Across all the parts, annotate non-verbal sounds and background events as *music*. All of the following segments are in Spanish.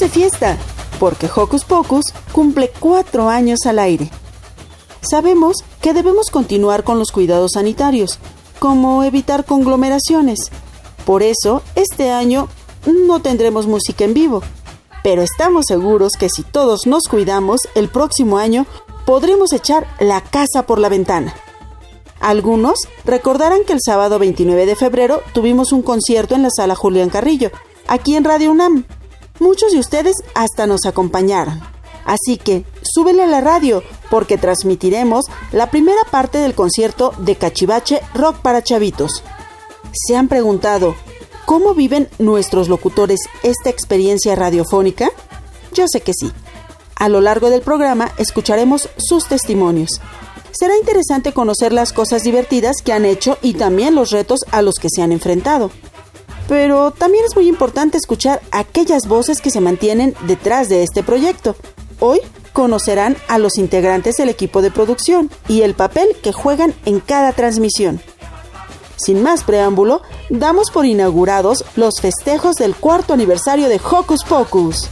de fiesta, porque Hocus Pocus cumple cuatro años al aire. Sabemos que debemos continuar con los cuidados sanitarios, como evitar conglomeraciones. Por eso, este año no tendremos música en vivo, pero estamos seguros que si todos nos cuidamos, el próximo año podremos echar la casa por la ventana. Algunos recordarán que el sábado 29 de febrero tuvimos un concierto en la sala Julián Carrillo, aquí en Radio UNAM. Muchos de ustedes hasta nos acompañaron. Así que súbele a la radio porque transmitiremos la primera parte del concierto de Cachivache Rock para Chavitos. ¿Se han preguntado cómo viven nuestros locutores esta experiencia radiofónica? Yo sé que sí. A lo largo del programa escucharemos sus testimonios. Será interesante conocer las cosas divertidas que han hecho y también los retos a los que se han enfrentado. Pero también es muy importante escuchar aquellas voces que se mantienen detrás de este proyecto. Hoy conocerán a los integrantes del equipo de producción y el papel que juegan en cada transmisión. Sin más preámbulo, damos por inaugurados los festejos del cuarto aniversario de Hocus Pocus.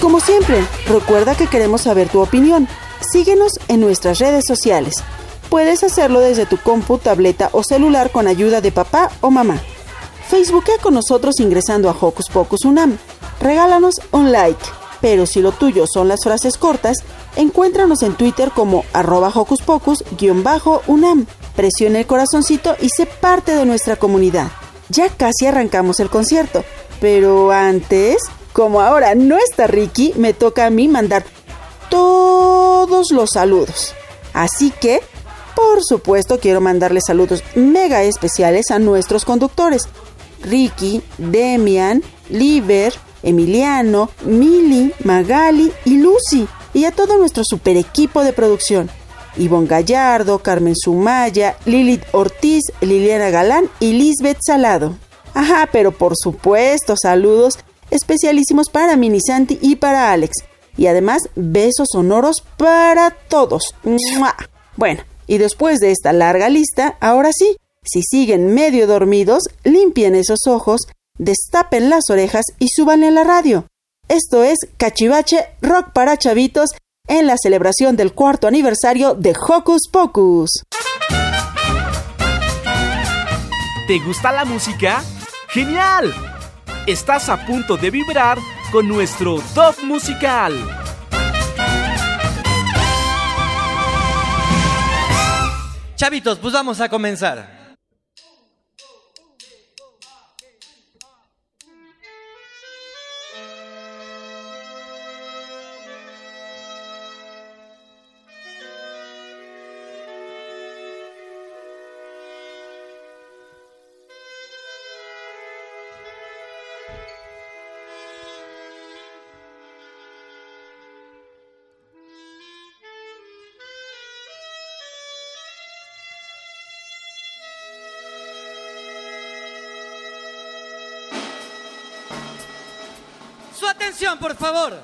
Como siempre, recuerda que queremos saber tu opinión. Síguenos en nuestras redes sociales. Puedes hacerlo desde tu compu, tableta o celular con ayuda de papá o mamá. Facebookea con nosotros ingresando a Hocus Pocus Unam. Regálanos un like. Pero si lo tuyo son las frases cortas, encuéntranos en Twitter como arroba Hocus Pocus-Unam. Presiona el corazoncito y sé parte de nuestra comunidad. Ya casi arrancamos el concierto, pero antes como ahora no está Ricky, me toca a mí mandar todos los saludos. Así que, por supuesto, quiero mandarle saludos mega especiales a nuestros conductores. Ricky, Demian, Liber, Emiliano, Mili, Magali y Lucy. Y a todo nuestro super equipo de producción. Ivonne Gallardo, Carmen Sumaya, Lilith Ortiz, Liliana Galán y Lisbeth Salado. Ajá, pero por supuesto, saludos especialísimos para Mini Santi y para Alex. Y además, besos sonoros para todos. Bueno, y después de esta larga lista, ahora sí, si siguen medio dormidos, limpien esos ojos, destapen las orejas y suban a la radio. Esto es Cachivache Rock para Chavitos en la celebración del cuarto aniversario de Hocus Pocus. ¿Te gusta la música? ¡Genial! Estás a punto de vibrar con nuestro top musical. Chavitos, pues vamos a comenzar. Favor.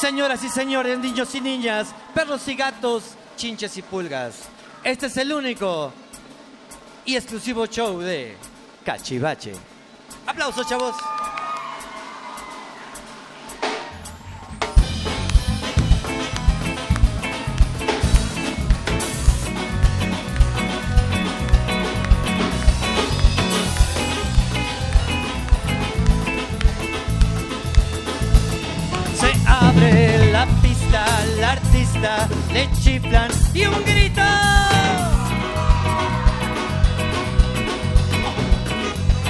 Señoras y señores, niños y niñas, perros y gatos, chinches y pulgas. Este es el único y exclusivo show de Cachivache. Aplausos, chavos. Artista le chiflan y un grito.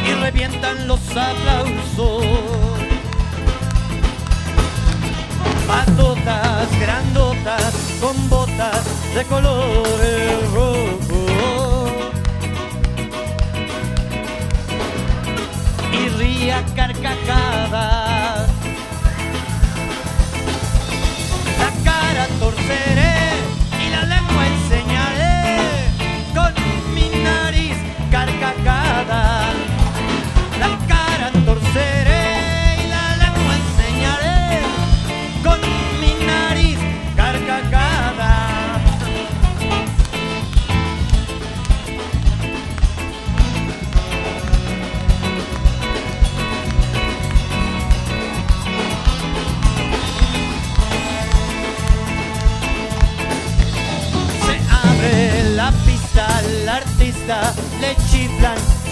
Y revientan los aplausos. Patotas grandotas con botas de colores rojos. Y ría carcajadas. seré.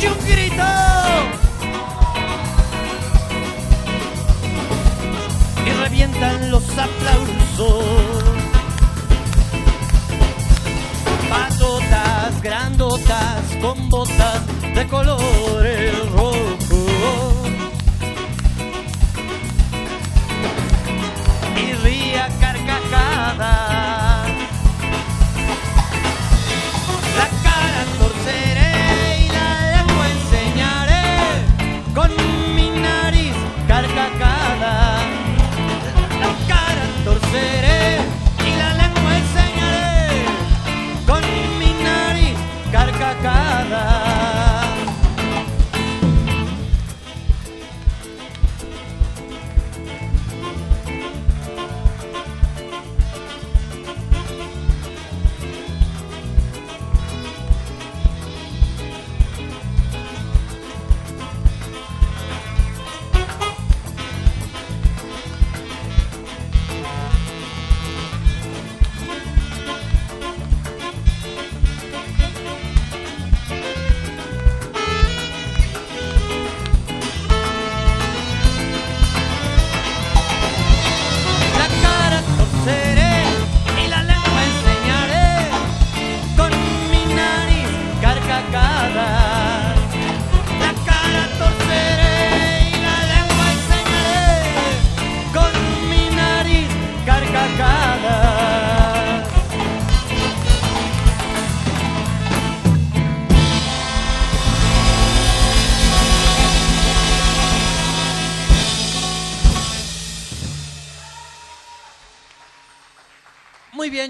Y un grito. Y revientan los aplausos. Patotas grandotas con botas de colores rojos.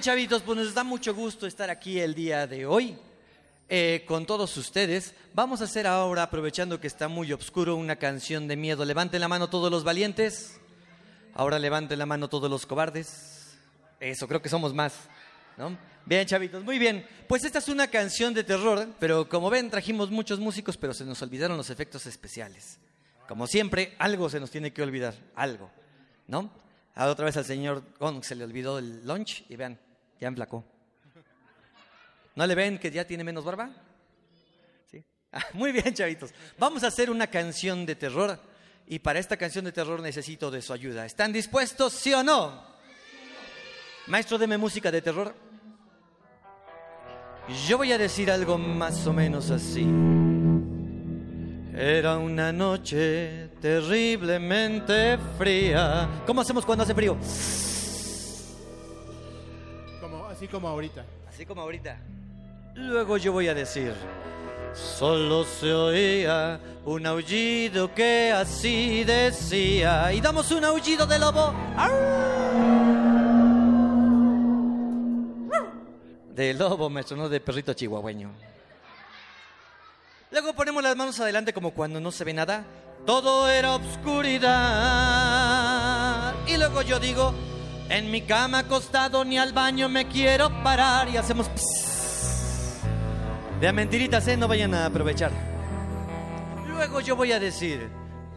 Chavitos, pues nos da mucho gusto estar aquí el día de hoy eh, con todos ustedes. Vamos a hacer ahora, aprovechando que está muy oscuro, una canción de miedo. Levanten la mano todos los valientes. Ahora levanten la mano todos los cobardes. Eso, creo que somos más. ¿no? Bien, chavitos, muy bien. Pues esta es una canción de terror, pero como ven, trajimos muchos músicos, pero se nos olvidaron los efectos especiales. Como siempre, algo se nos tiene que olvidar, algo, ¿no? A otra vez al señor Gong se le olvidó el lunch y vean, ya emplacó. ¿No le ven que ya tiene menos barba? Sí. Ah, muy bien, chavitos. Vamos a hacer una canción de terror y para esta canción de terror necesito de su ayuda. ¿Están dispuestos, sí o no? Maestro, deme música de terror. Yo voy a decir algo más o menos así. Era una noche terriblemente fría. ¿Cómo hacemos cuando hace frío? Así como ahorita. Así como ahorita. Luego yo voy a decir, solo se oía un aullido que así decía. Y damos un aullido de lobo. De lobo, maestro, no de perrito chihuahueño. Luego ponemos las manos adelante como cuando no se ve nada. Todo era obscuridad. Y luego yo digo, en mi cama acostado ni al baño me quiero parar. Y hacemos... pss. De mentiritas, ¿eh? No vayan a aprovechar. Luego yo voy a decir,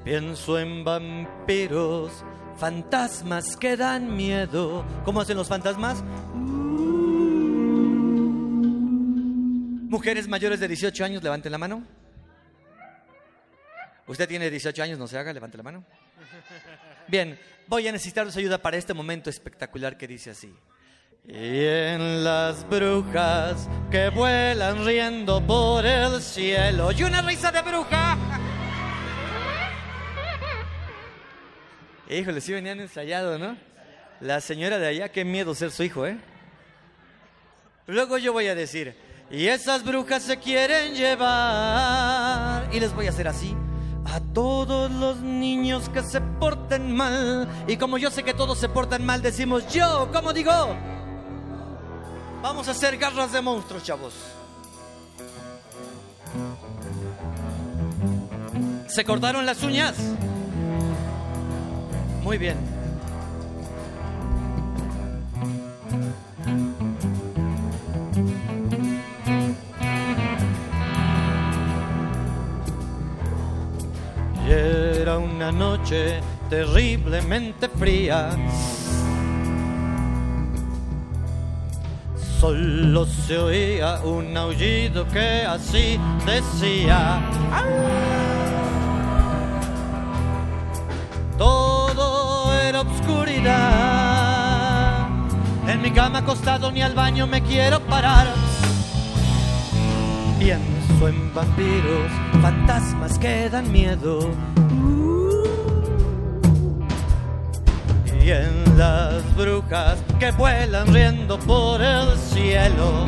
pienso en vampiros, fantasmas que dan miedo. ¿Cómo hacen los fantasmas? Mujeres mayores de 18 años, levanten la mano. Usted tiene 18 años, no se haga, levante la mano. Bien, voy a necesitar su ayuda para este momento espectacular que dice así. Y en las brujas que vuelan riendo por el cielo. Y una risa de bruja. *laughs* Híjole, sí venían ensayado, ¿no? La señora de allá, qué miedo ser su hijo, ¿eh? Luego yo voy a decir, y esas brujas se quieren llevar. Y les voy a hacer así. A todos los niños que se porten mal. Y como yo sé que todos se portan mal, decimos yo, ¿cómo digo? Vamos a hacer garras de monstruos, chavos. ¿Se cortaron las uñas? Muy bien. Una noche terriblemente fría. Solo se oía un aullido que así decía. Todo era obscuridad. En mi cama acostado ni al baño me quiero parar. Pienso en vampiros, fantasmas que dan miedo. Y en las brujas que vuelan riendo por el cielo.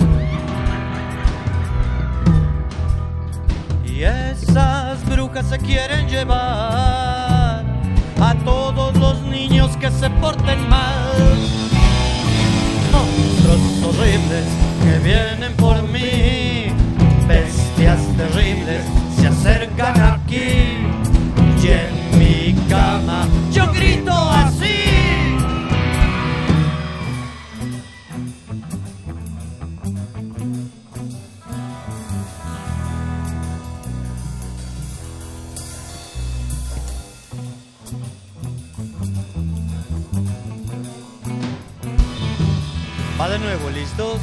Y esas brujas se quieren llevar a todos los niños que se porten mal. Monstruos horribles que vienen por mí, bestias terribles se acercan aquí. Y en mi cama yo grito Va de nuevo, ¿listos?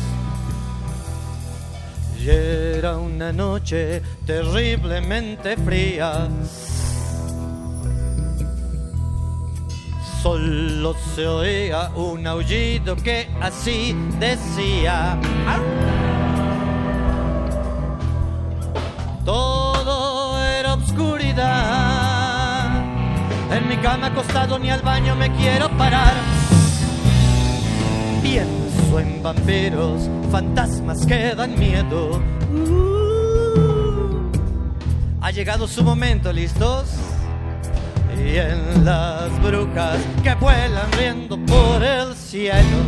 Y era una noche terriblemente fría. Solo se oía un aullido que así decía. Todo era obscuridad. En mi cama acostado ni al baño me quiero parar. En vampiros, fantasmas que dan miedo. Uh, ha llegado su momento, ¿listos? Y en las brujas que vuelan riendo por el cielo.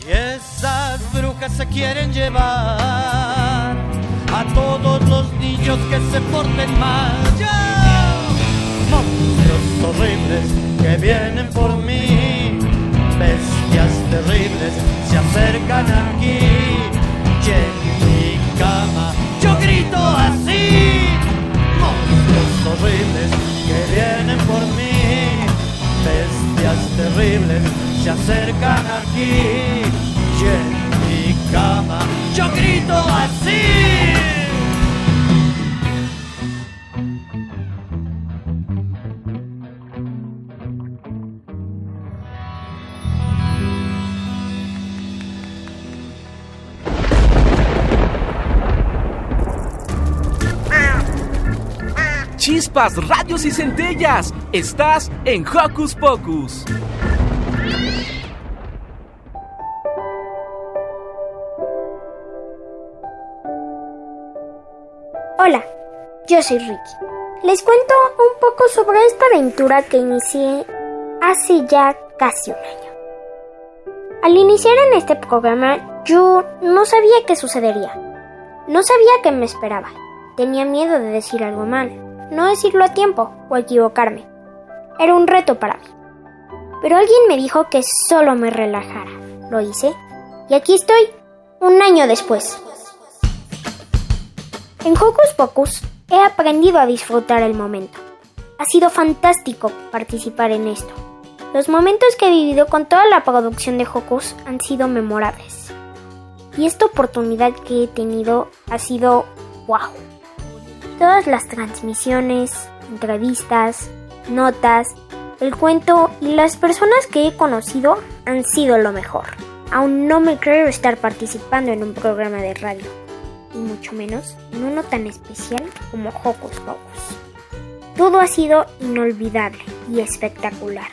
Y esas brujas se quieren llevar a todos los niños que se porten mal. ¡Ya! Monstruos horribles que vienen por mí, bestias terribles se acercan aquí. Y en mi cama yo grito así. Monstruos horribles que vienen por mí, bestias terribles se acercan aquí. Y en mi cama yo grito así. Radios y centellas. Estás en Hocus Pocus. Hola, yo soy Ricky. Les cuento un poco sobre esta aventura que inicié hace ya casi un año. Al iniciar en este programa, yo no sabía qué sucedería. No sabía qué me esperaba. Tenía miedo de decir algo mal, no decirlo a tiempo o equivocarme. Era un reto para mí. Pero alguien me dijo que solo me relajara. Lo hice y aquí estoy, un año después. En Hocus Pocus he aprendido a disfrutar el momento. Ha sido fantástico participar en esto. Los momentos que he vivido con toda la producción de Hocus han sido memorables. Y esta oportunidad que he tenido ha sido wow. Todas las transmisiones, entrevistas, notas, el cuento y las personas que he conocido han sido lo mejor. Aún no me creo estar participando en un programa de radio, y mucho menos en uno tan especial como Hocus Pocus. Todo ha sido inolvidable y espectacular.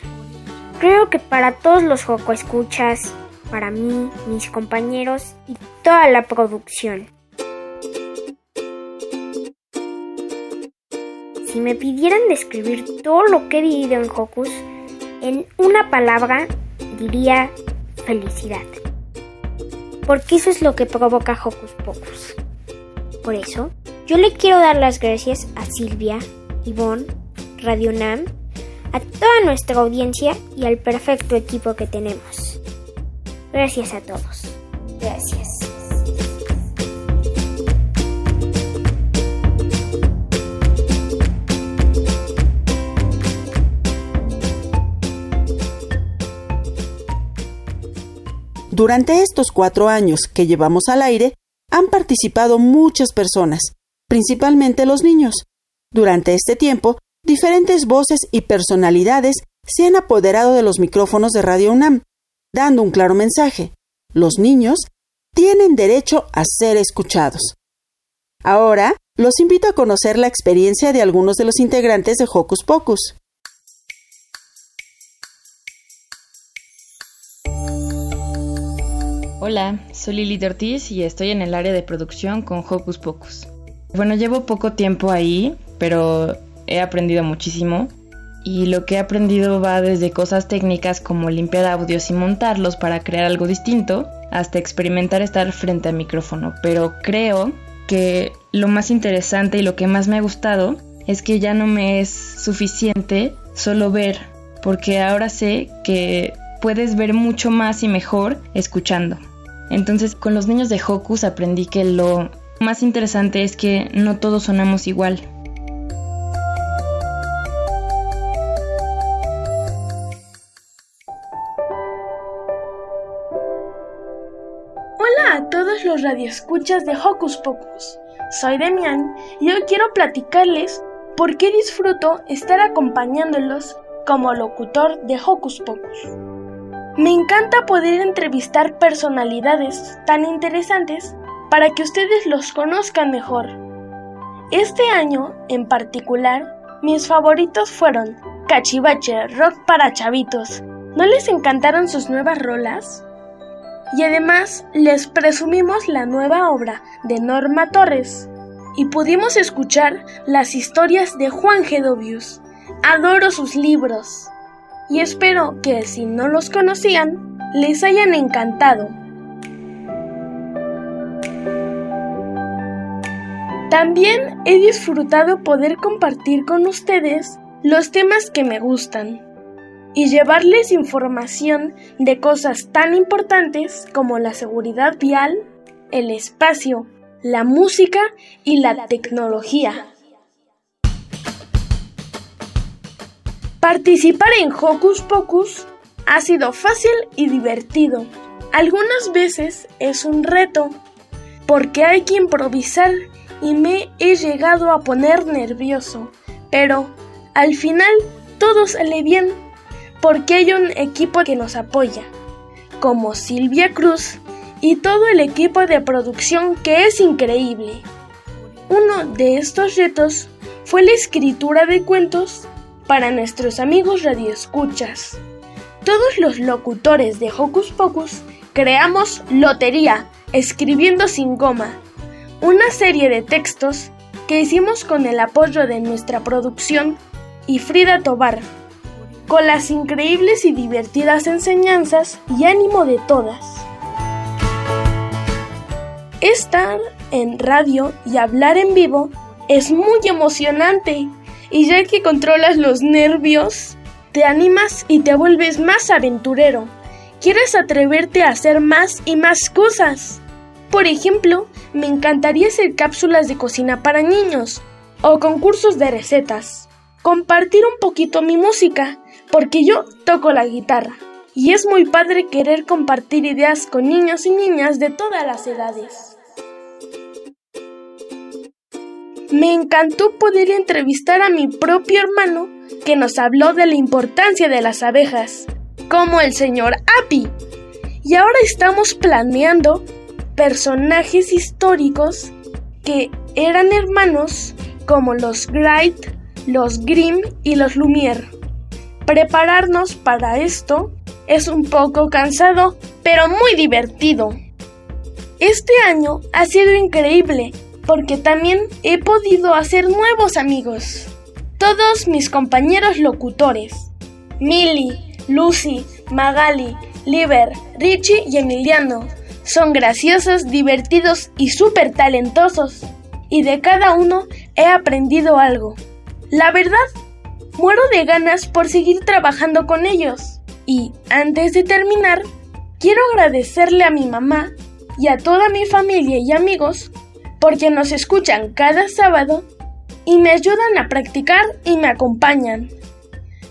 Creo que para todos los Joco escuchas, para mí, mis compañeros y toda la producción. Si me pidieran describir todo lo que he vivido en Hocus, en una palabra diría felicidad. Porque eso es lo que provoca Hocus Pocus. Por eso, yo le quiero dar las gracias a Silvia, Ivonne, Radio Nam, a toda nuestra audiencia y al perfecto equipo que tenemos. Gracias a todos. Gracias. Durante estos cuatro años que llevamos al aire, han participado muchas personas, principalmente los niños. Durante este tiempo, diferentes voces y personalidades se han apoderado de los micrófonos de Radio UNAM, dando un claro mensaje. Los niños tienen derecho a ser escuchados. Ahora, los invito a conocer la experiencia de algunos de los integrantes de Hocus Pocus. Hola, soy Lili Ortiz y estoy en el área de producción con Hocus Pocus. Bueno, llevo poco tiempo ahí, pero he aprendido muchísimo. Y lo que he aprendido va desde cosas técnicas como limpiar audios y montarlos para crear algo distinto, hasta experimentar estar frente al micrófono. Pero creo que lo más interesante y lo que más me ha gustado es que ya no me es suficiente solo ver, porque ahora sé que puedes ver mucho más y mejor escuchando. Entonces con los niños de Hocus aprendí que lo más interesante es que no todos sonamos igual. Hola a todos los radioescuchas de Hocus Pocus. Soy Demian y hoy quiero platicarles por qué disfruto estar acompañándolos como locutor de Hocus Pocus. Me encanta poder entrevistar personalidades tan interesantes para que ustedes los conozcan mejor. Este año, en particular, mis favoritos fueron Cachivache, Rock para Chavitos. ¿No les encantaron sus nuevas rolas? Y además les presumimos la nueva obra de Norma Torres y pudimos escuchar las historias de Juan Gedovius. Adoro sus libros y espero que si no los conocían, les hayan encantado. También he disfrutado poder compartir con ustedes los temas que me gustan y llevarles información de cosas tan importantes como la seguridad vial, el espacio, la música y la tecnología. Participar en Hocus Pocus ha sido fácil y divertido. Algunas veces es un reto, porque hay que improvisar y me he llegado a poner nervioso, pero al final todo sale bien, porque hay un equipo que nos apoya, como Silvia Cruz y todo el equipo de producción que es increíble. Uno de estos retos fue la escritura de cuentos para nuestros amigos radioescuchas. Todos los locutores de Hocus Pocus creamos Lotería, escribiendo sin goma, una serie de textos que hicimos con el apoyo de nuestra producción y Frida Tobar, con las increíbles y divertidas enseñanzas y ánimo de todas. Estar en radio y hablar en vivo es muy emocionante y ya que controlas los nervios, te animas y te vuelves más aventurero quieres atreverte a hacer más y más cosas. Por ejemplo, me encantaría hacer cápsulas de cocina para niños o concursos de recetas. Compartir un poquito mi música, porque yo toco la guitarra. Y es muy padre querer compartir ideas con niños y niñas de todas las edades. Me encantó poder entrevistar a mi propio hermano que nos habló de la importancia de las abejas, como el señor Api. Y ahora estamos planeando personajes históricos que eran hermanos como los Wright, los Grimm y los Lumière. Prepararnos para esto es un poco cansado, pero muy divertido. Este año ha sido increíble porque también he podido hacer nuevos amigos. Todos mis compañeros locutores, Millie, Lucy, Magali, Liber, Richie y Emiliano, son graciosos, divertidos y súper talentosos. Y de cada uno he aprendido algo. La verdad, muero de ganas por seguir trabajando con ellos. Y antes de terminar, quiero agradecerle a mi mamá y a toda mi familia y amigos porque nos escuchan cada sábado y me ayudan a practicar y me acompañan.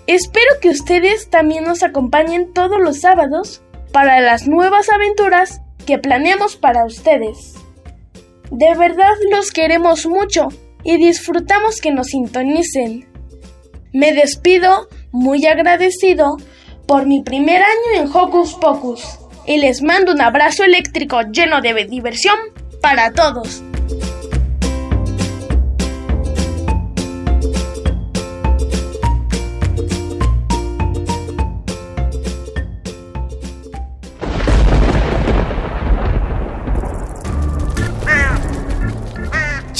Espero que ustedes también nos acompañen todos los sábados para las nuevas aventuras que planeamos para ustedes. De verdad los queremos mucho y disfrutamos que nos sintonicen. Me despido muy agradecido por mi primer año en Hocus Pocus y les mando un abrazo eléctrico lleno de diversión para todos.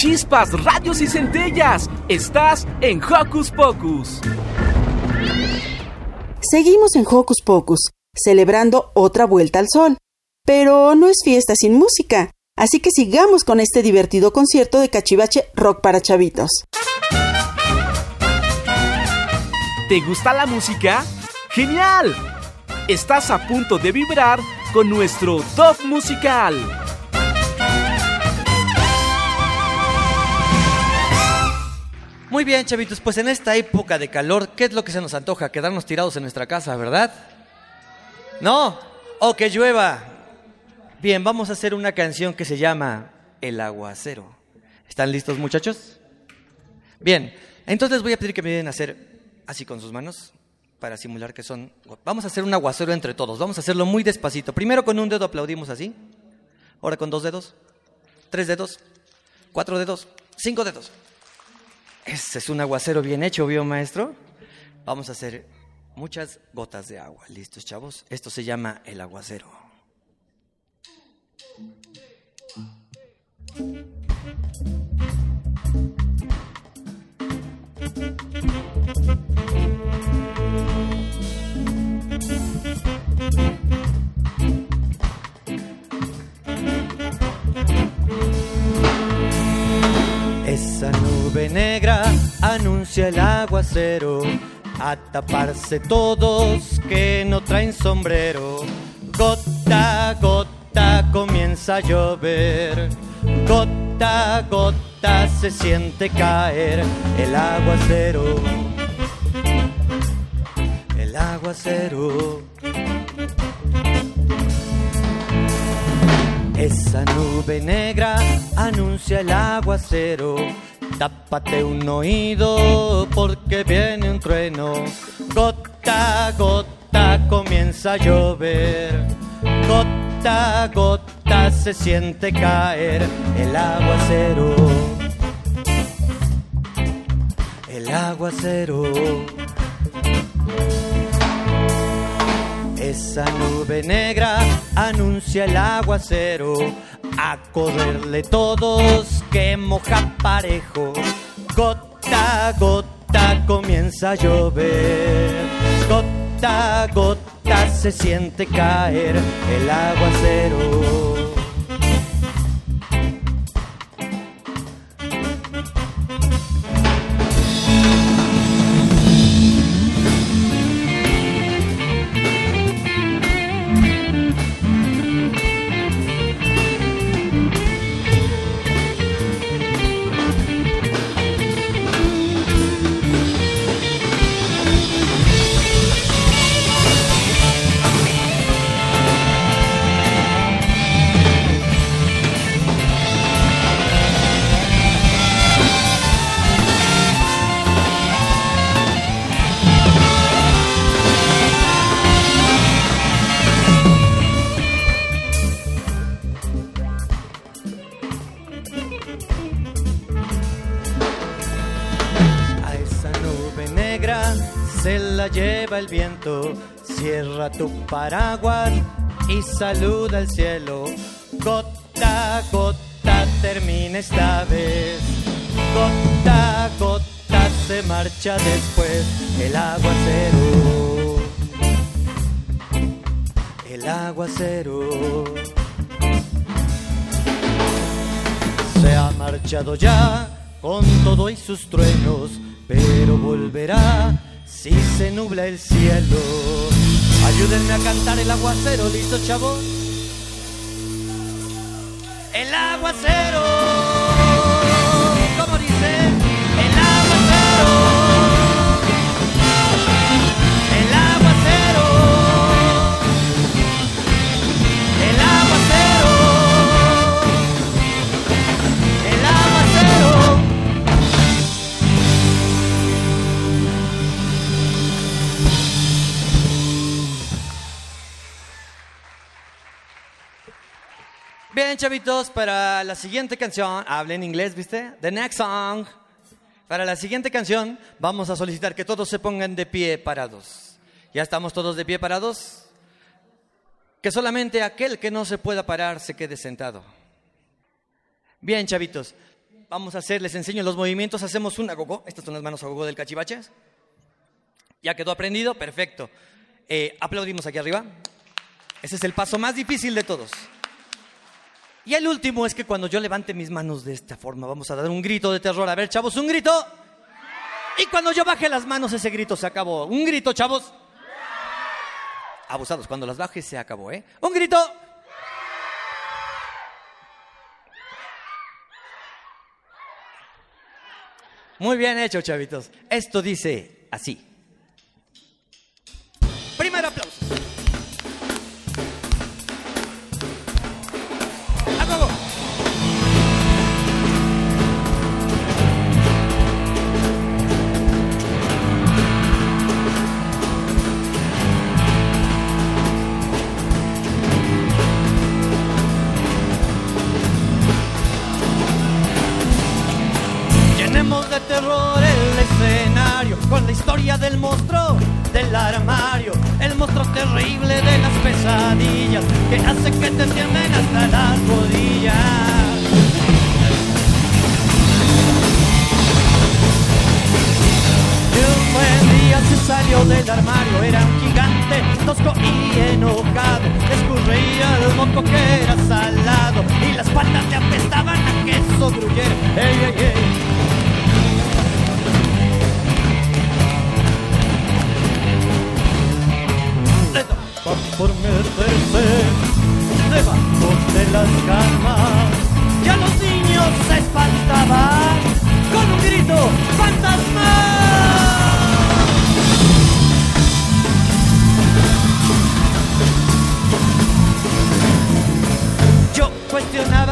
Chispas, radios y centellas. Estás en Hocus Pocus. Seguimos en Hocus Pocus, celebrando otra vuelta al sol. Pero no es fiesta sin música, así que sigamos con este divertido concierto de cachivache rock para chavitos. ¿Te gusta la música? ¡Genial! Estás a punto de vibrar con nuestro top musical. Muy bien, chavitos, pues en esta época de calor, ¿qué es lo que se nos antoja? Quedarnos tirados en nuestra casa, ¿verdad? ¿No? O que llueva. Bien, vamos a hacer una canción que se llama El aguacero. ¿Están listos, muchachos? Bien, entonces voy a pedir que me ayuden a hacer así con sus manos para simular que son... Vamos a hacer un aguacero entre todos, vamos a hacerlo muy despacito. Primero con un dedo aplaudimos así, ahora con dos dedos, tres dedos, cuatro dedos, cinco dedos. Ese es un aguacero bien hecho, ¿vio, maestro? Vamos a hacer muchas gotas de agua. ¿Listos, chavos? Esto se llama el aguacero. Esa nube negra anuncia el aguacero, a taparse todos que no traen sombrero. Gota, gota comienza a llover, gota, gota se siente caer el aguacero. El aguacero. Esa nube negra anuncia el aguacero. Tápate un oído porque viene un trueno. Gota, gota comienza a llover. Gota, gota se siente caer el aguacero. El aguacero. Esa nube negra anuncia el aguacero. A correrle todos que moja parejo. Gota, gota comienza a llover. Gota, gota se siente caer el aguacero. El viento. Cierra tu paraguas y saluda al cielo. Gota, gota, termina esta vez. Gota, gota, se marcha después el aguacero. El aguacero. Se ha marchado ya con todo y sus truenos, pero volverá si se nubla el cielo. Ayúdenme a cantar el aguacero, listo chavos. Bien, chavitos, para la siguiente canción, hablen inglés, ¿viste? The next song. Para la siguiente canción, vamos a solicitar que todos se pongan de pie parados. ¿Ya estamos todos de pie parados? Que solamente aquel que no se pueda parar se quede sentado. Bien, chavitos, vamos a hacer, les enseño los movimientos, hacemos un agogó. Estas son las manos agogó del cachivaches. ¿Ya quedó aprendido? Perfecto. Eh, aplaudimos aquí arriba. Ese es el paso más difícil de todos. Y el último es que cuando yo levante mis manos de esta forma, vamos a dar un grito de terror. A ver, chavos, un grito. Y cuando yo baje las manos, ese grito se acabó. Un grito, chavos. Abusados, cuando las baje se acabó, ¿eh? Un grito. Muy bien hecho, chavitos. Esto dice así.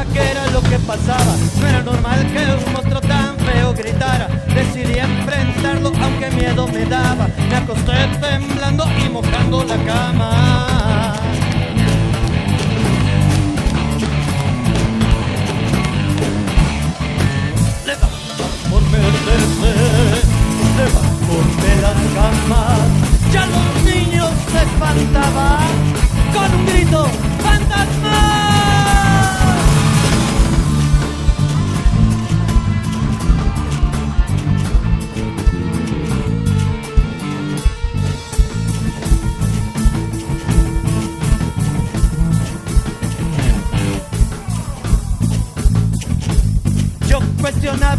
Qué era lo que pasaba. No era normal que un monstruo tan feo gritara. Decidí enfrentarlo aunque miedo me daba. Me acosté temblando y mojando la cama. Le daba por meterse debajo de las camas. Ya los niños se espantaban con un grito fantasma.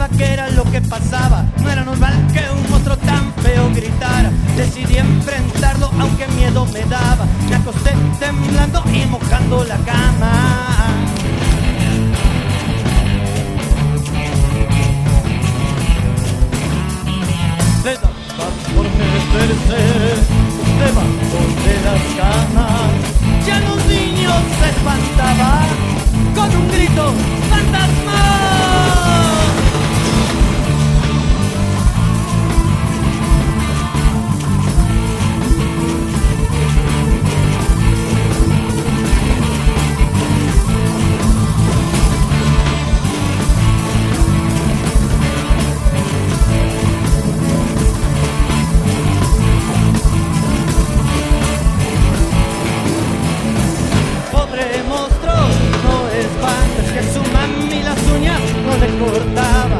Qué era lo que pasaba. No era normal que un monstruo tan feo gritara. Decidí enfrentarlo aunque miedo me daba. Me acosté temblando y mojando la cama. Le daba por meterse debajo de las camas. Ya los niños se espantaban con un grito fantasma. importaba.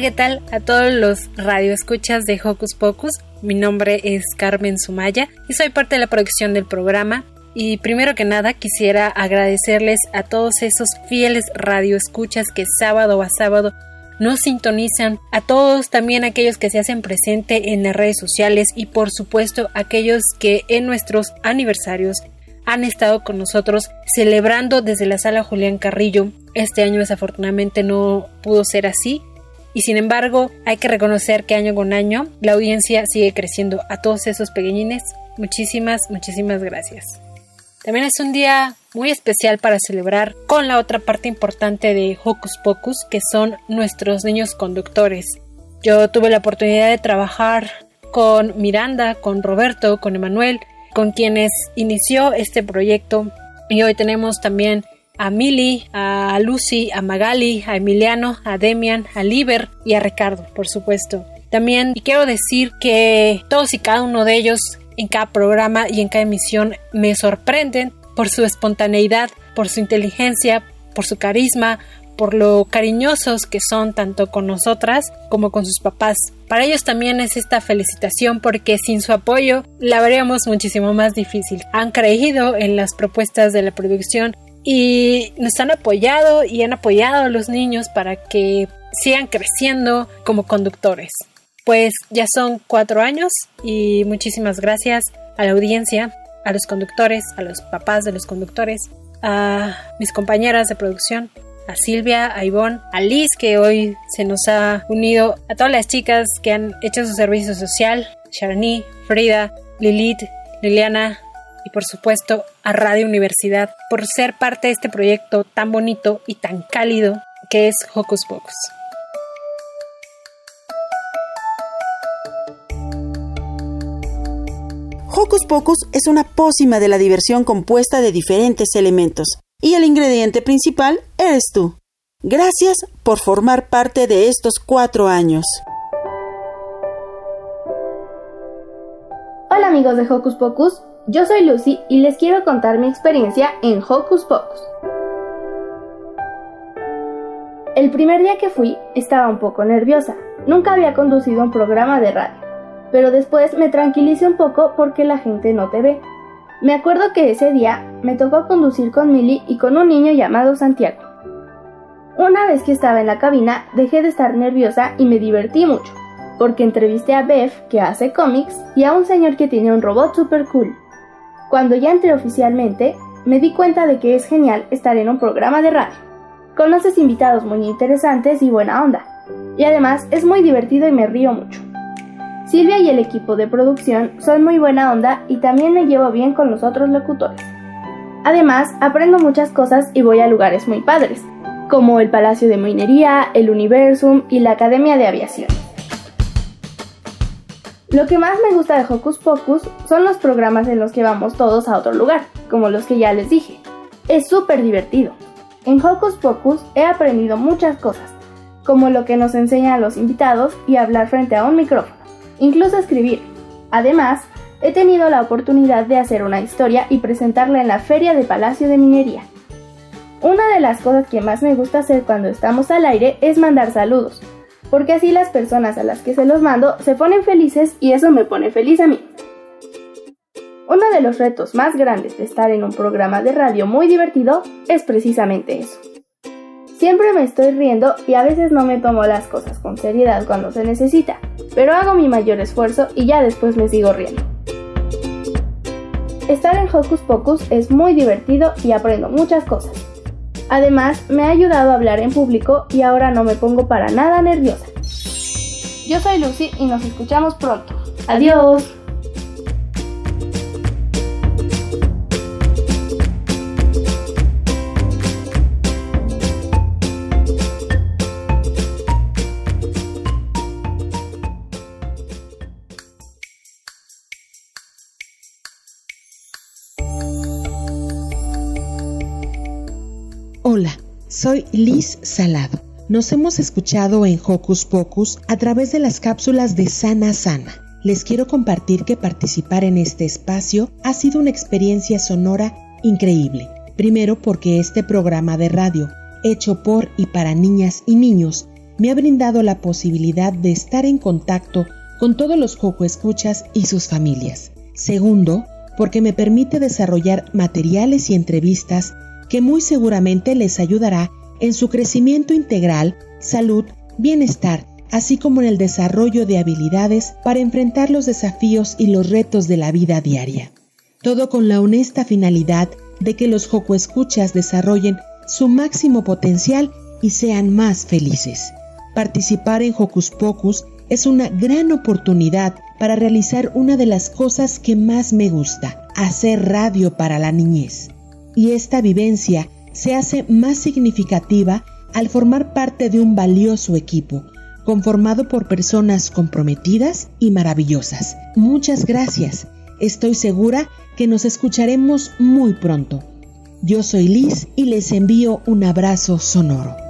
¿Qué tal a todos los radioescuchas de Hocus Pocus? Mi nombre es Carmen Sumaya y soy parte de la producción del programa. Y primero que nada quisiera agradecerles a todos esos fieles radioescuchas que sábado a sábado nos sintonizan, a todos también aquellos que se hacen presente en las redes sociales y por supuesto aquellos que en nuestros aniversarios han estado con nosotros celebrando desde la sala Julián Carrillo. Este año desafortunadamente no pudo ser así, y sin embargo, hay que reconocer que año con año la audiencia sigue creciendo. A todos esos pequeñines, muchísimas, muchísimas gracias. También es un día muy especial para celebrar con la otra parte importante de Hocus Pocus, que son nuestros niños conductores. Yo tuve la oportunidad de trabajar con Miranda, con Roberto, con Emanuel, con quienes inició este proyecto. Y hoy tenemos también a Mili, a Lucy, a Magali, a Emiliano, a Demian, a Liber y a Ricardo, por supuesto. También quiero decir que todos y cada uno de ellos en cada programa y en cada emisión me sorprenden por su espontaneidad, por su inteligencia, por su carisma, por lo cariñosos que son tanto con nosotras como con sus papás. Para ellos también es esta felicitación porque sin su apoyo la veríamos muchísimo más difícil. Han creído en las propuestas de la producción y nos han apoyado y han apoyado a los niños para que sigan creciendo como conductores. Pues ya son cuatro años y muchísimas gracias a la audiencia, a los conductores, a los papás de los conductores, a mis compañeras de producción, a Silvia, a Ivonne, a Liz que hoy se nos ha unido, a todas las chicas que han hecho su servicio social, Sharani, Frida, Lilith, Liliana, y por supuesto a Radio Universidad por ser parte de este proyecto tan bonito y tan cálido que es Hocus Pocus. Hocus Pocus es una pócima de la diversión compuesta de diferentes elementos, y el ingrediente principal eres tú. Gracias por formar parte de estos cuatro años. Hola amigos de Hocus Pocus, yo soy Lucy y les quiero contar mi experiencia en Hocus Pocus. El primer día que fui estaba un poco nerviosa. Nunca había conducido un programa de radio, pero después me tranquilicé un poco porque la gente no te ve. Me acuerdo que ese día me tocó conducir con Millie y con un niño llamado Santiago. Una vez que estaba en la cabina, dejé de estar nerviosa y me divertí mucho, porque entrevisté a Beth, que hace cómics, y a un señor que tiene un robot super cool. Cuando ya entré oficialmente, me di cuenta de que es genial estar en un programa de radio. Conoces invitados muy interesantes y buena onda. Y además es muy divertido y me río mucho. Silvia y el equipo de producción son muy buena onda y también me llevo bien con los otros locutores. Además, aprendo muchas cosas y voy a lugares muy padres, como el Palacio de Minería, el Universum y la Academia de Aviación. Lo que más me gusta de Hocus Pocus son los programas en los que vamos todos a otro lugar, como los que ya les dije. Es súper divertido. En Hocus Pocus he aprendido muchas cosas, como lo que nos enseñan los invitados y hablar frente a un micrófono, incluso escribir. Además, he tenido la oportunidad de hacer una historia y presentarla en la Feria de Palacio de Minería. Una de las cosas que más me gusta hacer cuando estamos al aire es mandar saludos, porque así las personas a las que se los mando se ponen felices y eso me pone feliz a mí. Uno de los retos más grandes de estar en un programa de radio muy divertido es precisamente eso. Siempre me estoy riendo y a veces no me tomo las cosas con seriedad cuando se necesita, pero hago mi mayor esfuerzo y ya después me sigo riendo. Estar en Hocus Pocus es muy divertido y aprendo muchas cosas. Además, me ha ayudado a hablar en público y ahora no me pongo para nada nerviosa. Yo soy Lucy y nos escuchamos pronto. Adiós. Soy Liz Salado. Nos hemos escuchado en Hocus Pocus a través de las cápsulas de Sana Sana. Les quiero compartir que participar en este espacio ha sido una experiencia sonora increíble. Primero porque este programa de radio, hecho por y para niñas y niños, me ha brindado la posibilidad de estar en contacto con todos los Joco Escuchas y sus familias. Segundo, porque me permite desarrollar materiales y entrevistas que muy seguramente les ayudará en su crecimiento integral, salud, bienestar, así como en el desarrollo de habilidades para enfrentar los desafíos y los retos de la vida diaria. Todo con la honesta finalidad de que los Joco Escuchas desarrollen su máximo potencial y sean más felices. Participar en Hocus Pocus es una gran oportunidad para realizar una de las cosas que más me gusta, hacer radio para la niñez y esta vivencia se hace más significativa al formar parte de un valioso equipo, conformado por personas comprometidas y maravillosas. Muchas gracias. Estoy segura que nos escucharemos muy pronto. Yo soy Liz y les envío un abrazo sonoro.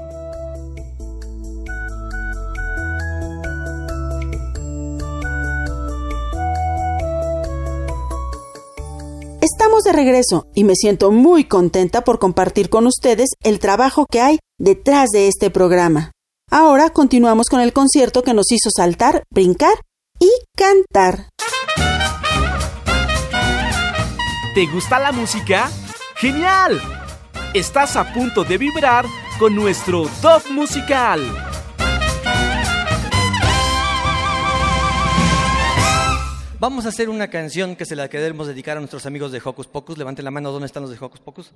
Regreso y me siento muy contenta por compartir con ustedes el trabajo que hay detrás de este programa. Ahora continuamos con el concierto que nos hizo saltar, brincar y cantar. ¿Te gusta la música? ¡Genial! Estás a punto de vibrar con nuestro top musical. Vamos a hacer una canción que se la queremos dedicar a nuestros amigos de Hocus Pocus. Levanten la mano, ¿dónde están los de Hocus Pocus?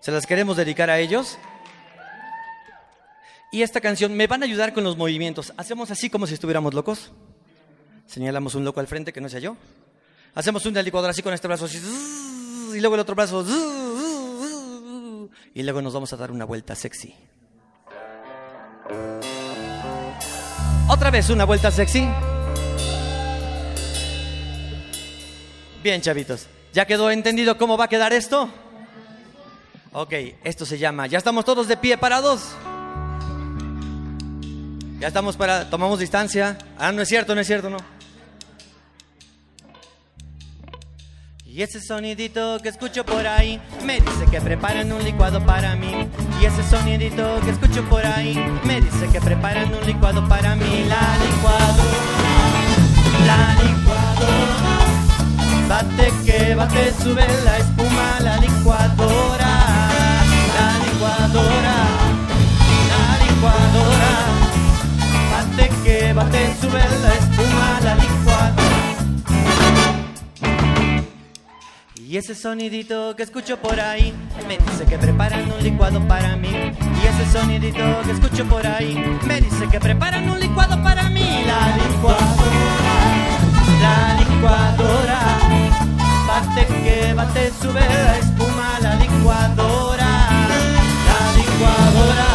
Se las queremos dedicar a ellos. Y esta canción me van a ayudar con los movimientos. Hacemos así como si estuviéramos locos. Señalamos un loco al frente que no sea yo. Hacemos un licuadora así con este brazo y luego el otro brazo y luego nos vamos a dar una vuelta sexy. Otra vez una vuelta sexy. Bien, chavitos. ¿Ya quedó entendido cómo va a quedar esto? Ok, esto se llama. ¿Ya estamos todos de pie parados? Ya estamos para. Tomamos distancia. Ah, no es cierto, no es cierto, no. Y ese sonidito que escucho por ahí me dice que preparan un licuado para mí. Y ese sonidito que escucho por ahí me dice que preparan un licuado para mí. La licuado, la licuado. Bate, sube la espuma, la licuadora, la licuadora, la licuadora. Bate que bate, sube la espuma, la licuadora. Y ese sonidito que escucho por ahí me dice que preparan un licuado para mí. Y ese sonidito que escucho por ahí me dice que preparan un licuado para mí. La licuadora la licuadora. Bate que bate, sube la espuma, la licuadora. La licuadora,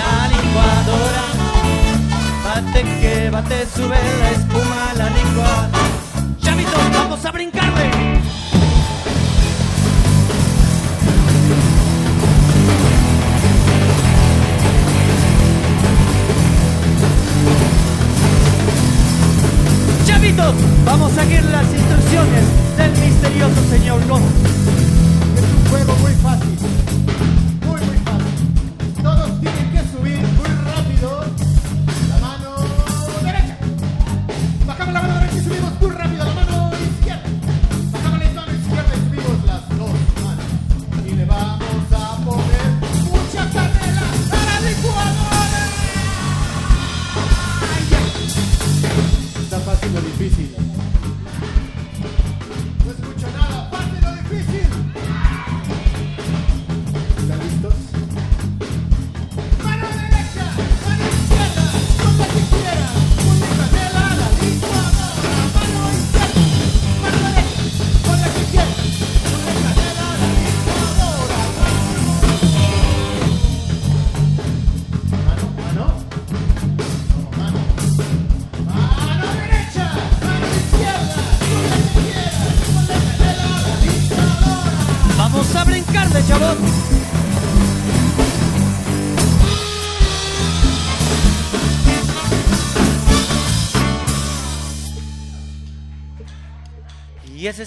la licuadora. Bate que bate, sube la espuma, la licuadora. Chavitos, vamos a brincarle. Vamos a seguir las instrucciones del misterioso señor Gómez. Es un juego muy fácil.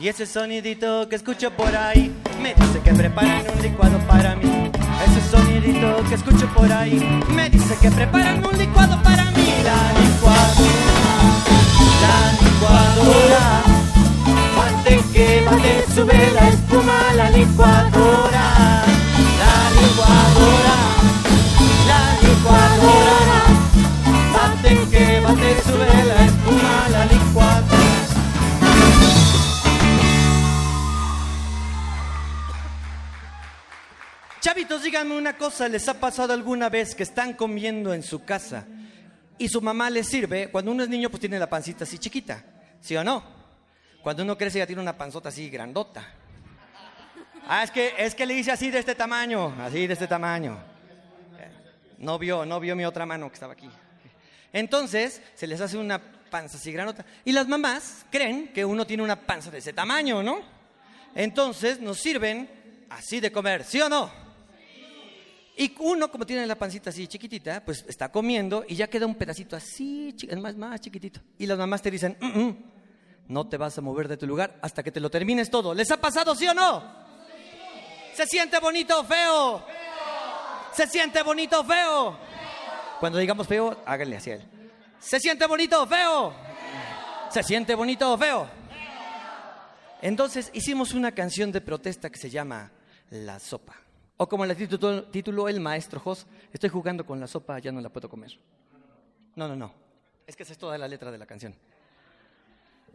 Y ese sonidito que escucho por ahí me dice que preparan un licuado para mí. Ese sonidito que escucho por ahí me dice que preparan un licuado para mí. La licuadora, la licuadora, que sube la espuma, la licuadora, Díganme una cosa, ¿les ha pasado alguna vez que están comiendo en su casa y su mamá les sirve? Cuando uno es niño, pues tiene la pancita así chiquita, ¿sí o no? Cuando uno crece ya tiene una panzota así grandota. Ah, es que, es que le hice así de este tamaño, así de este tamaño. No vio, no vio mi otra mano que estaba aquí. Entonces, se les hace una panza así grandota. Y las mamás creen que uno tiene una panza de ese tamaño, ¿no? Entonces nos sirven así de comer, ¿sí o no? Y uno, como tiene la pancita así chiquitita, pues está comiendo y ya queda un pedacito así, más, más chiquitito. Y las mamás te dicen, "Mm, mm, no te vas a mover de tu lugar hasta que te lo termines todo. ¿Les ha pasado, sí o no? ¿Se siente bonito o feo? ¿Se siente bonito o feo? Cuando digamos feo, háganle así a él. ¿Se siente bonito o feo? ¿Se siente bonito o feo? Entonces hicimos una canción de protesta que se llama La Sopa. O como la tituló, el maestro Jos, estoy jugando con la sopa, ya no la puedo comer. No, no, no. Es que esa es toda la letra de la canción.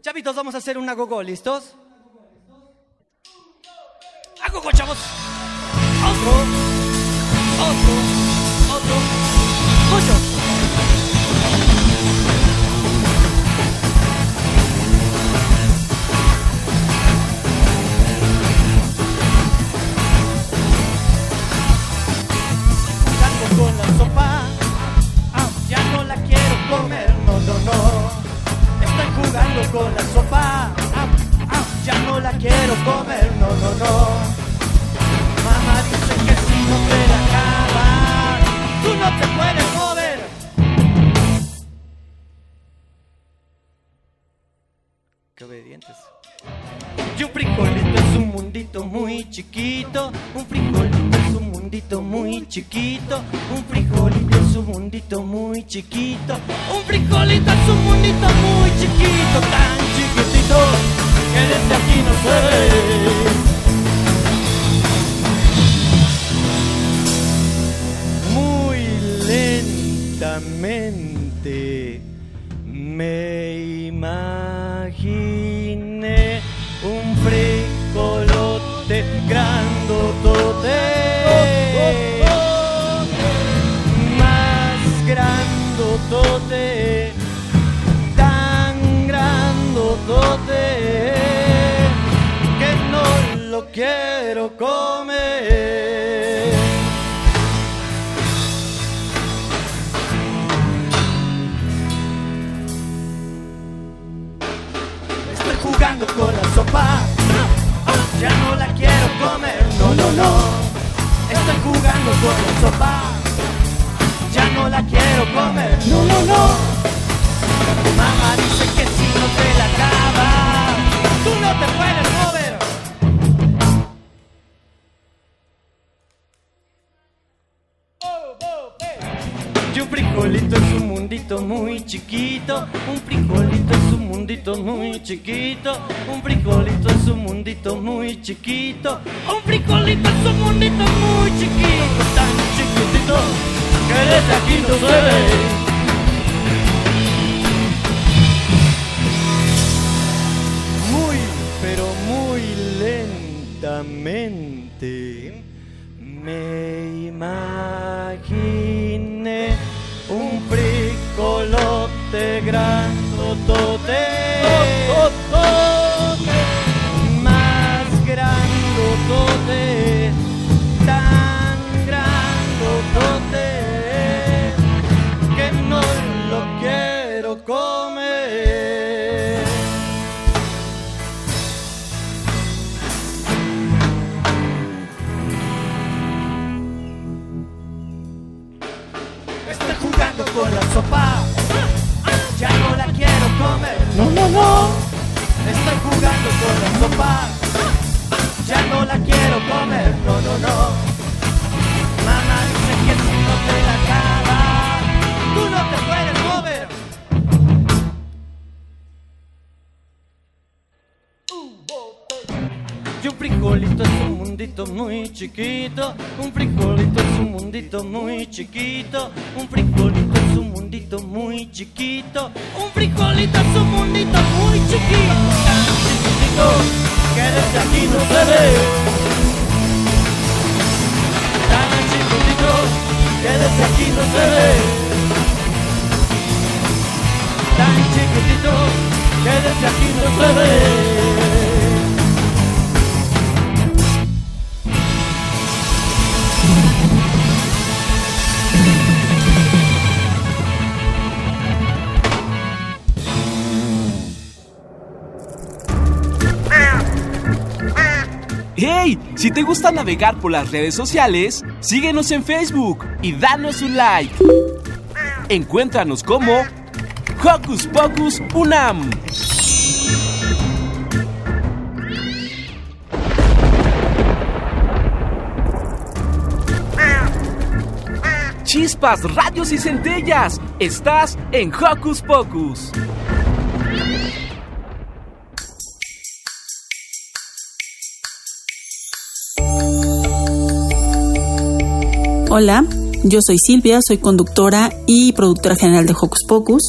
Chavitos, vamos a hacer una gogo, ¿listos? ¡A gogo, chavos! Otro, otro, No, no, no. Mamá dice que si no te la acaba, tú no te puedes mover. Y un frijolito es un mundito muy chiquito, un frijolito es un mundito muy chiquito, un frijolito es un mundito muy chiquito, un frijolito es un mundito muy chiquito, tan chiquitito Muy, pero muy lentamente me imaginé un frijolote grandotote. Con la sopa. Ya no la quiero comer. No, no, no. Mamá dice que si no te la acaba, tú no te puedes mover. Y un frijolito es un mundito muy chiquito, un frijolito es un mundito muy chiquito, un frijolito es un mundito muy chiquito, un frijolito es un mundito muy chiquito, chiquitito que desde aquí no se ve. Tan chiquitito que desde aquí no se ve. Tan chiquitito que desde aquí no se ve. ¡Hey! Si te gusta navegar por las redes sociales, síguenos en Facebook y danos un like. Encuéntranos como Hocus Pocus Unam. Chispas, radios y centellas. Estás en Hocus Pocus. Hola, yo soy Silvia, soy conductora y productora general de Hocus Pocus.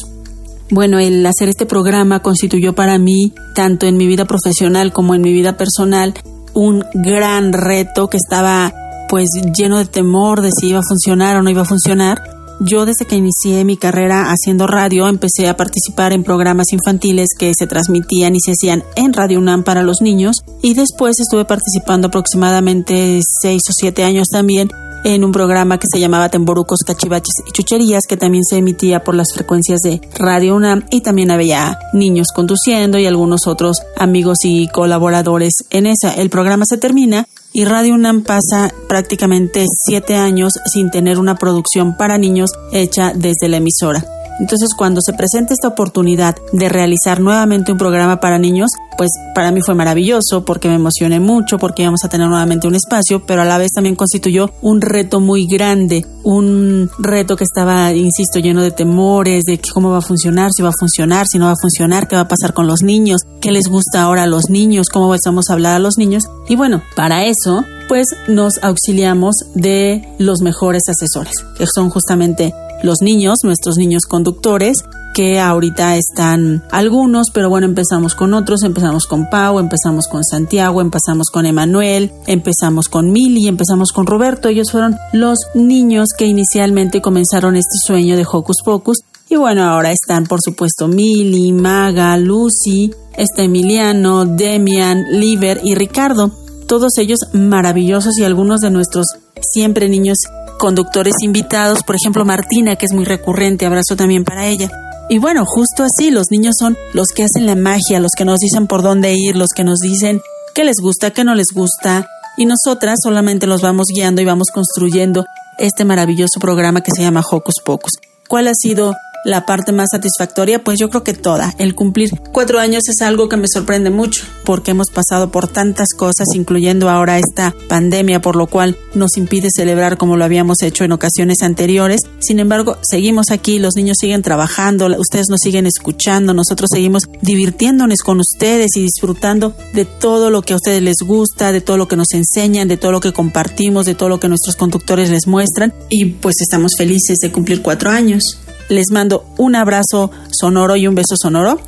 Bueno, el hacer este programa constituyó para mí, tanto en mi vida profesional como en mi vida personal, un gran reto que estaba pues lleno de temor de si iba a funcionar o no iba a funcionar. Yo desde que inicié mi carrera haciendo radio empecé a participar en programas infantiles que se transmitían y se hacían en Radio UNAM para los niños y después estuve participando aproximadamente seis o siete años también en un programa que se llamaba Temborucos, Cachivaches y Chucherías, que también se emitía por las frecuencias de Radio UNAM y también había niños conduciendo y algunos otros amigos y colaboradores en esa. El programa se termina y Radio UNAM pasa prácticamente siete años sin tener una producción para niños hecha desde la emisora. Entonces, cuando se presenta esta oportunidad de realizar nuevamente un programa para niños, pues para mí fue maravilloso porque me emocioné mucho, porque íbamos a tener nuevamente un espacio, pero a la vez también constituyó un reto muy grande, un reto que estaba, insisto, lleno de temores, de cómo va a funcionar, si va a funcionar, si no va a funcionar, qué va a pasar con los niños, qué les gusta ahora a los niños, cómo vamos a hablar a los niños. Y bueno, para eso, pues nos auxiliamos de los mejores asesores, que son justamente los niños, nuestros niños conductores, que ahorita están algunos, pero bueno, empezamos con otros, empezamos con Pau, empezamos con Santiago, empezamos con Emanuel, empezamos con Mili, empezamos con Roberto, ellos fueron los niños que inicialmente comenzaron este sueño de Hocus Pocus. Y bueno, ahora están por supuesto Mili, Maga, Lucy, está Emiliano, Demian, Liver y Ricardo, todos ellos maravillosos y algunos de nuestros siempre niños conductores invitados, por ejemplo Martina, que es muy recurrente, abrazo también para ella. Y bueno, justo así, los niños son los que hacen la magia, los que nos dicen por dónde ir, los que nos dicen qué les gusta, qué no les gusta, y nosotras solamente los vamos guiando y vamos construyendo este maravilloso programa que se llama Hocus Pocus. ¿Cuál ha sido la parte más satisfactoria, pues yo creo que toda. El cumplir cuatro años es algo que me sorprende mucho, porque hemos pasado por tantas cosas, incluyendo ahora esta pandemia, por lo cual nos impide celebrar como lo habíamos hecho en ocasiones anteriores. Sin embargo, seguimos aquí, los niños siguen trabajando, ustedes nos siguen escuchando, nosotros seguimos divirtiéndonos con ustedes y disfrutando de todo lo que a ustedes les gusta, de todo lo que nos enseñan, de todo lo que compartimos, de todo lo que nuestros conductores les muestran. Y pues estamos felices de cumplir cuatro años. Les mando un abrazo sonoro y un beso sonoro.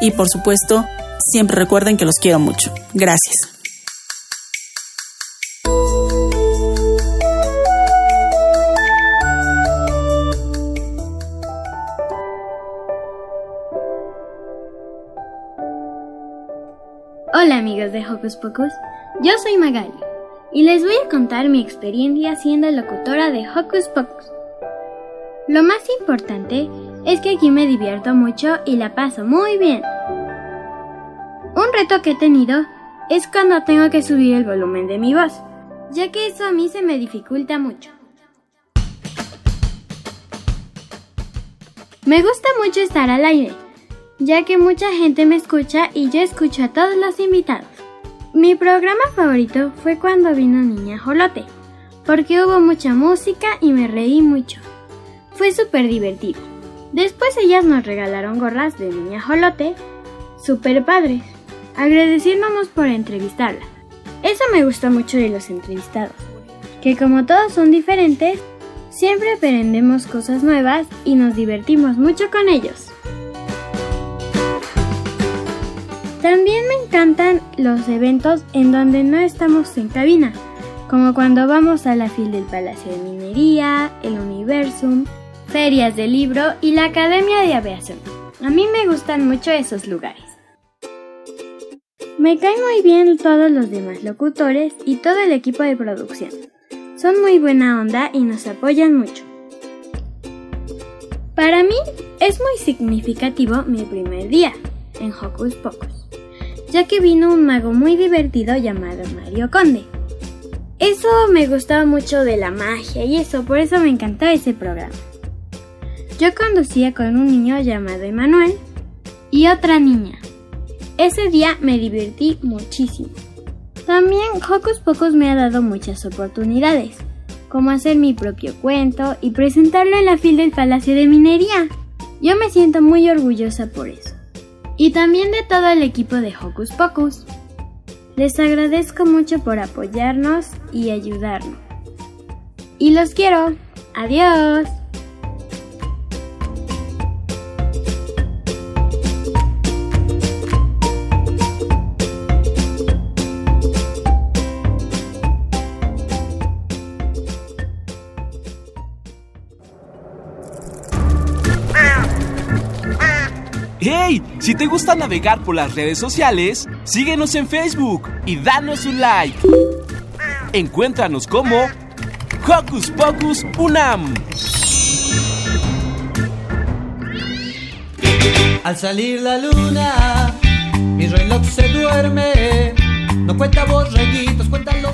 Y por supuesto, siempre recuerden que los quiero mucho. Gracias. Hola amigos de Hocus Pocus, yo soy Magali y les voy a contar mi experiencia siendo locutora de Hocus Pocus. Lo más importante es que aquí me divierto mucho y la paso muy bien. Un reto que he tenido es cuando tengo que subir el volumen de mi voz, ya que eso a mí se me dificulta mucho. Me gusta mucho estar al aire, ya que mucha gente me escucha y yo escucho a todos los invitados. Mi programa favorito fue cuando vino Niña Jolote, porque hubo mucha música y me reí mucho. Fue súper divertido. Después ellas nos regalaron gorras de niña jolote, súper padres, agradeciéndonos por entrevistarla. Eso me gustó mucho de los entrevistados, que como todos son diferentes, siempre aprendemos cosas nuevas y nos divertimos mucho con ellos. También me encantan los eventos en donde no estamos en cabina, como cuando vamos a la fil del Palacio de Minería, el Universum, ferias de libro y la Academia de Aviación. A mí me gustan mucho esos lugares. Me caen muy bien todos los demás locutores y todo el equipo de producción. Son muy buena onda y nos apoyan mucho. Para mí es muy significativo mi primer día en Hocus Pocus, ya que vino un mago muy divertido llamado Mario Conde. Eso me gustaba mucho de la magia y eso, por eso me encantó ese programa. Yo conducía con un niño llamado Emanuel y otra niña. Ese día me divertí muchísimo. También Hocus Pocos me ha dado muchas oportunidades, como hacer mi propio cuento y presentarlo en la fila del Palacio de Minería. Yo me siento muy orgullosa por eso. Y también de todo el equipo de Hocus Pocus. Les agradezco mucho por apoyarnos y ayudarnos. Y los quiero. Adiós. Si te gusta navegar por las redes sociales, síguenos en Facebook y danos un like. Encuéntranos como Hocus Pocus Unam. Al salir la luna, mi reloj se duerme. No cuenta borreguitos, cuenta los.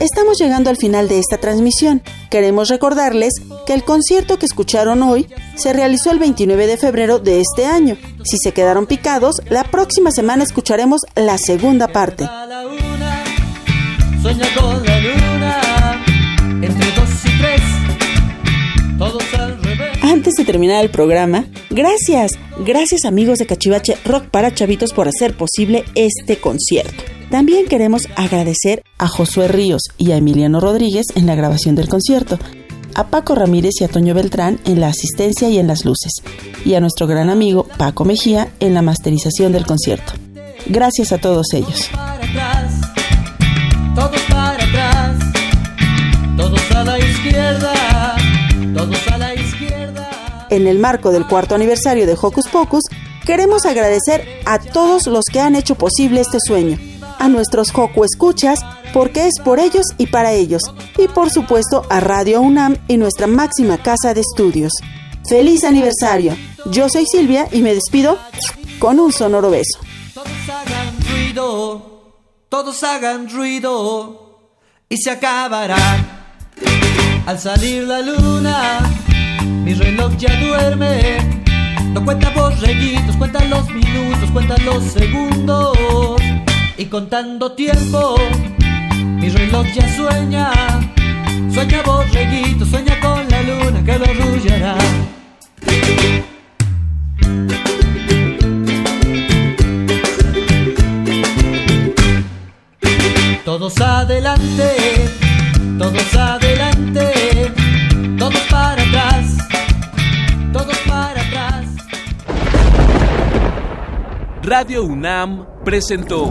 Estamos llegando al final de esta transmisión. Queremos recordarles que el concierto que escucharon hoy se realizó el 29 de febrero de este año. Si se quedaron picados, la próxima semana escucharemos la segunda parte. Antes de terminar el programa, gracias, gracias amigos de Cachivache Rock para Chavitos por hacer posible este concierto. También queremos agradecer a Josué Ríos y a Emiliano Rodríguez en la grabación del concierto, a Paco Ramírez y a Toño Beltrán en la asistencia y en las luces, y a nuestro gran amigo Paco Mejía en la masterización del concierto. Gracias a todos ellos. Para atrás, todos para atrás, todos a la izquierda, todos a la izquierda. En el marco del cuarto aniversario de Hocus Pocus, queremos agradecer a todos los que han hecho posible este sueño, a nuestros Joco Escuchas, porque es por ellos y para ellos, y por supuesto a Radio UNAM y nuestra máxima casa de estudios. ¡Feliz aniversario! Yo soy Silvia y me despido con un sonoro beso. Todos hagan ruido, todos hagan ruido y se acabará. Al salir la luna, mi reloj ya duerme. No cuenta borreguitos, cuenta los minutos, cuenta los segundos. Y contando tiempo, mi reloj ya sueña. Sueña borreguito, sueña con la luna que lo arrullará. Todos adelante, todos adelante, todos para atrás, todos para atrás. Radio UNAM presentó